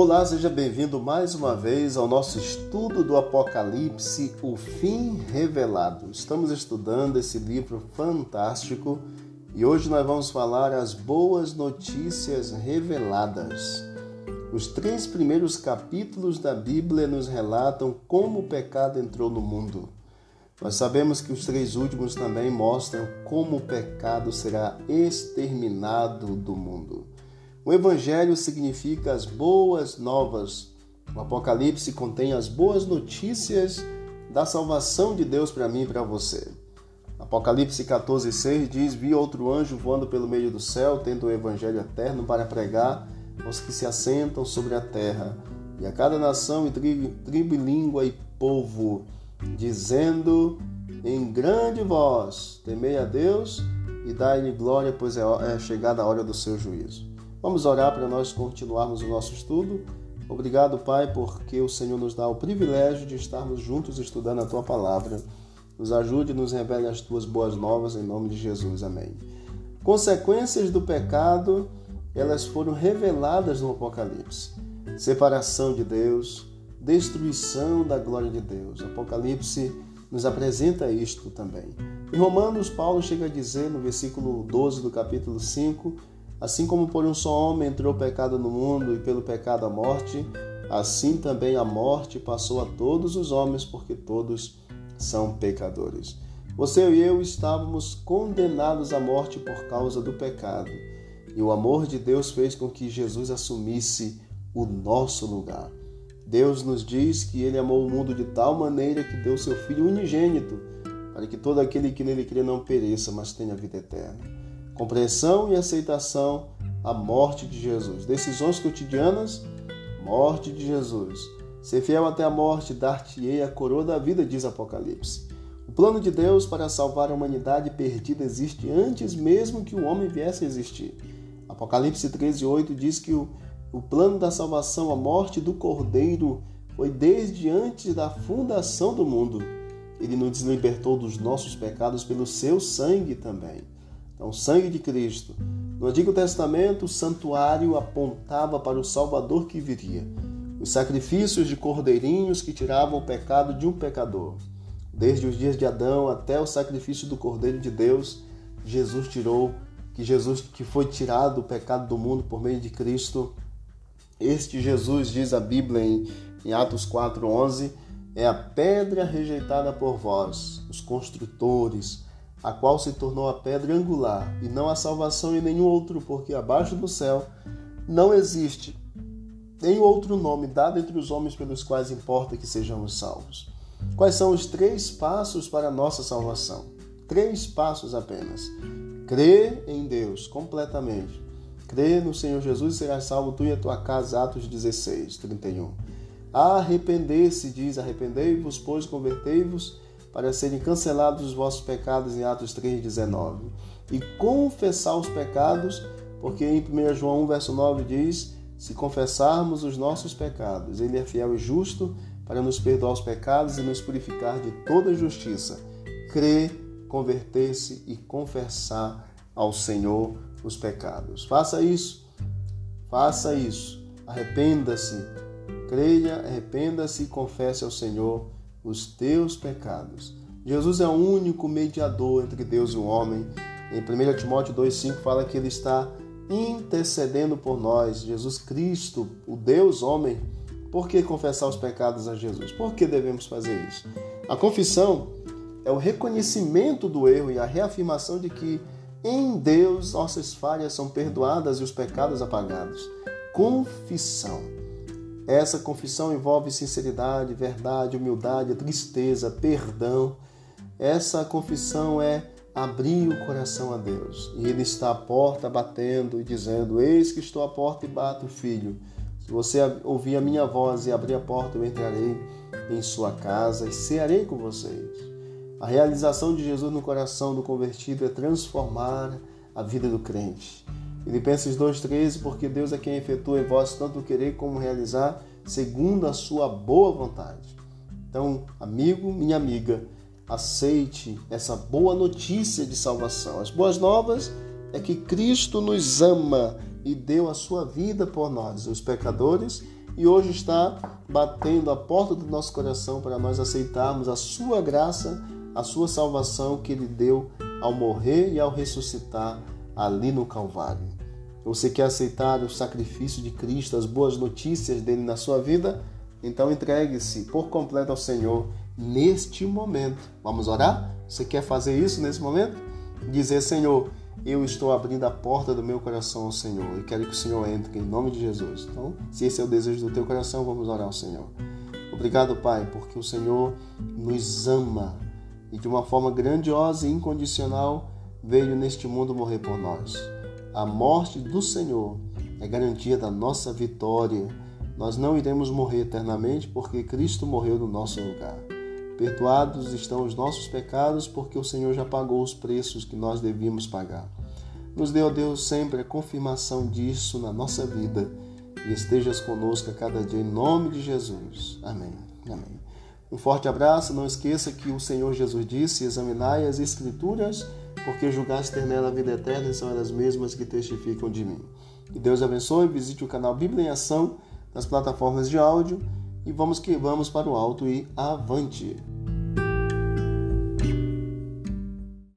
Olá, seja bem-vindo mais uma vez ao nosso estudo do Apocalipse, o fim revelado. Estamos estudando esse livro fantástico e hoje nós vamos falar as boas notícias reveladas. Os três primeiros capítulos da Bíblia nos relatam como o pecado entrou no mundo. Nós sabemos que os três últimos também mostram como o pecado será exterminado do mundo. O Evangelho significa as boas novas. O Apocalipse contém as boas notícias da salvação de Deus para mim e para você. Apocalipse 14,6 diz: Vi outro anjo voando pelo meio do céu, tendo o Evangelho eterno para pregar aos que se assentam sobre a terra, e a cada nação e tribo, tribo língua e povo, dizendo em grande voz: Temei a Deus e dai-lhe glória, pois é, é chegada a hora do seu juízo. Vamos orar para nós continuarmos o nosso estudo. Obrigado, Pai, porque o Senhor nos dá o privilégio de estarmos juntos estudando a tua palavra. Nos ajude e nos revele as tuas boas novas em nome de Jesus. Amém. Consequências do pecado, elas foram reveladas no Apocalipse. Separação de Deus, destruição da glória de Deus. Apocalipse nos apresenta isto também. Em Romanos, Paulo chega a dizer no versículo 12 do capítulo 5 Assim como por um só homem entrou o pecado no mundo e pelo pecado a morte, assim também a morte passou a todos os homens, porque todos são pecadores. Você e eu estávamos condenados à morte por causa do pecado, e o amor de Deus fez com que Jesus assumisse o nosso lugar. Deus nos diz que ele amou o mundo de tal maneira que deu seu Filho unigênito, para que todo aquele que nele crê não pereça, mas tenha vida eterna compreensão e aceitação à morte de Jesus. Decisões cotidianas, morte de Jesus. Ser fiel até a morte, dar-te-ei a coroa da vida, diz Apocalipse. O plano de Deus para salvar a humanidade perdida existe antes mesmo que o homem viesse a existir. Apocalipse 13:8 diz que o, o plano da salvação, a morte do Cordeiro, foi desde antes da fundação do mundo. Ele nos libertou dos nossos pecados pelo seu sangue também. Então, o sangue de Cristo. No Antigo Testamento, o santuário apontava para o Salvador que viria. Os sacrifícios de cordeirinhos que tiravam o pecado de um pecador. Desde os dias de Adão até o sacrifício do Cordeiro de Deus, Jesus tirou, que Jesus que foi tirado o pecado do mundo por meio de Cristo. Este Jesus, diz a Bíblia em, em Atos 4:11, é a pedra rejeitada por vós, os construtores, a qual se tornou a pedra angular, e não há salvação em nenhum outro, porque abaixo do céu não existe nenhum outro nome dado entre os homens pelos quais importa que sejamos salvos. Quais são os três passos para a nossa salvação? Três passos apenas. Crer em Deus completamente. Crer no Senhor Jesus e serás salvo tu e a tua casa. Atos 16, 31. Arrepender-se, diz: Arrependei-vos, pois convertei-vos para serem cancelados os vossos pecados em Atos 3,19. E confessar os pecados, porque em 1 João 1, verso 9 diz: Se confessarmos os nossos pecados, Ele é fiel e justo para nos perdoar os pecados e nos purificar de toda justiça. Crer, converter-se e confessar ao Senhor os pecados. Faça isso, faça isso. Arrependa-se, creia, arrependa-se e confesse ao Senhor os teus pecados. Jesus é o único mediador entre Deus e o homem. Em 1 Timóteo 2,5 fala que ele está intercedendo por nós. Jesus Cristo, o Deus homem. Por que confessar os pecados a Jesus? Por que devemos fazer isso? A confissão é o reconhecimento do erro e a reafirmação de que em Deus nossas falhas são perdoadas e os pecados apagados. Confissão. Essa confissão envolve sinceridade, verdade, humildade, tristeza, perdão. Essa confissão é abrir o coração a Deus. E Ele está à porta batendo e dizendo: Eis que estou à porta e bato, filho. Se você ouvir a minha voz e abrir a porta, eu entrarei em sua casa e cearei com vocês. A realização de Jesus no coração do convertido é transformar a vida do crente. Filipenses 2,13, porque Deus é quem efetua em vós tanto querer como realizar, segundo a sua boa vontade. Então, amigo, minha amiga, aceite essa boa notícia de salvação. As boas novas é que Cristo nos ama e deu a sua vida por nós, os pecadores, e hoje está batendo a porta do nosso coração para nós aceitarmos a sua graça, a sua salvação que ele deu ao morrer e ao ressuscitar ali no Calvário. Você quer aceitar o sacrifício de Cristo, as boas notícias dele na sua vida? Então entregue-se por completo ao Senhor neste momento. Vamos orar? Você quer fazer isso nesse momento? Dizer, Senhor, eu estou abrindo a porta do meu coração ao Senhor e quero que o Senhor entre em nome de Jesus. Então, se esse é o desejo do teu coração, vamos orar ao Senhor. Obrigado, Pai, porque o Senhor nos ama e de uma forma grandiosa e incondicional veio neste mundo morrer por nós. A morte do Senhor é garantia da nossa vitória. Nós não iremos morrer eternamente porque Cristo morreu no nosso lugar. Perdoados estão os nossos pecados, porque o Senhor já pagou os preços que nós devíamos pagar. Nos dê, ó Deus, sempre a confirmação disso na nossa vida e estejas conosco a cada dia, em nome de Jesus. Amém. Amém. Um forte abraço. Não esqueça que o Senhor Jesus disse: examinai as Escrituras, porque julgaste ter nela a vida eterna e são elas mesmas que testificam de mim. Que Deus abençoe. Visite o canal Bíblia em Ação nas plataformas de áudio e vamos que vamos para o alto e avante.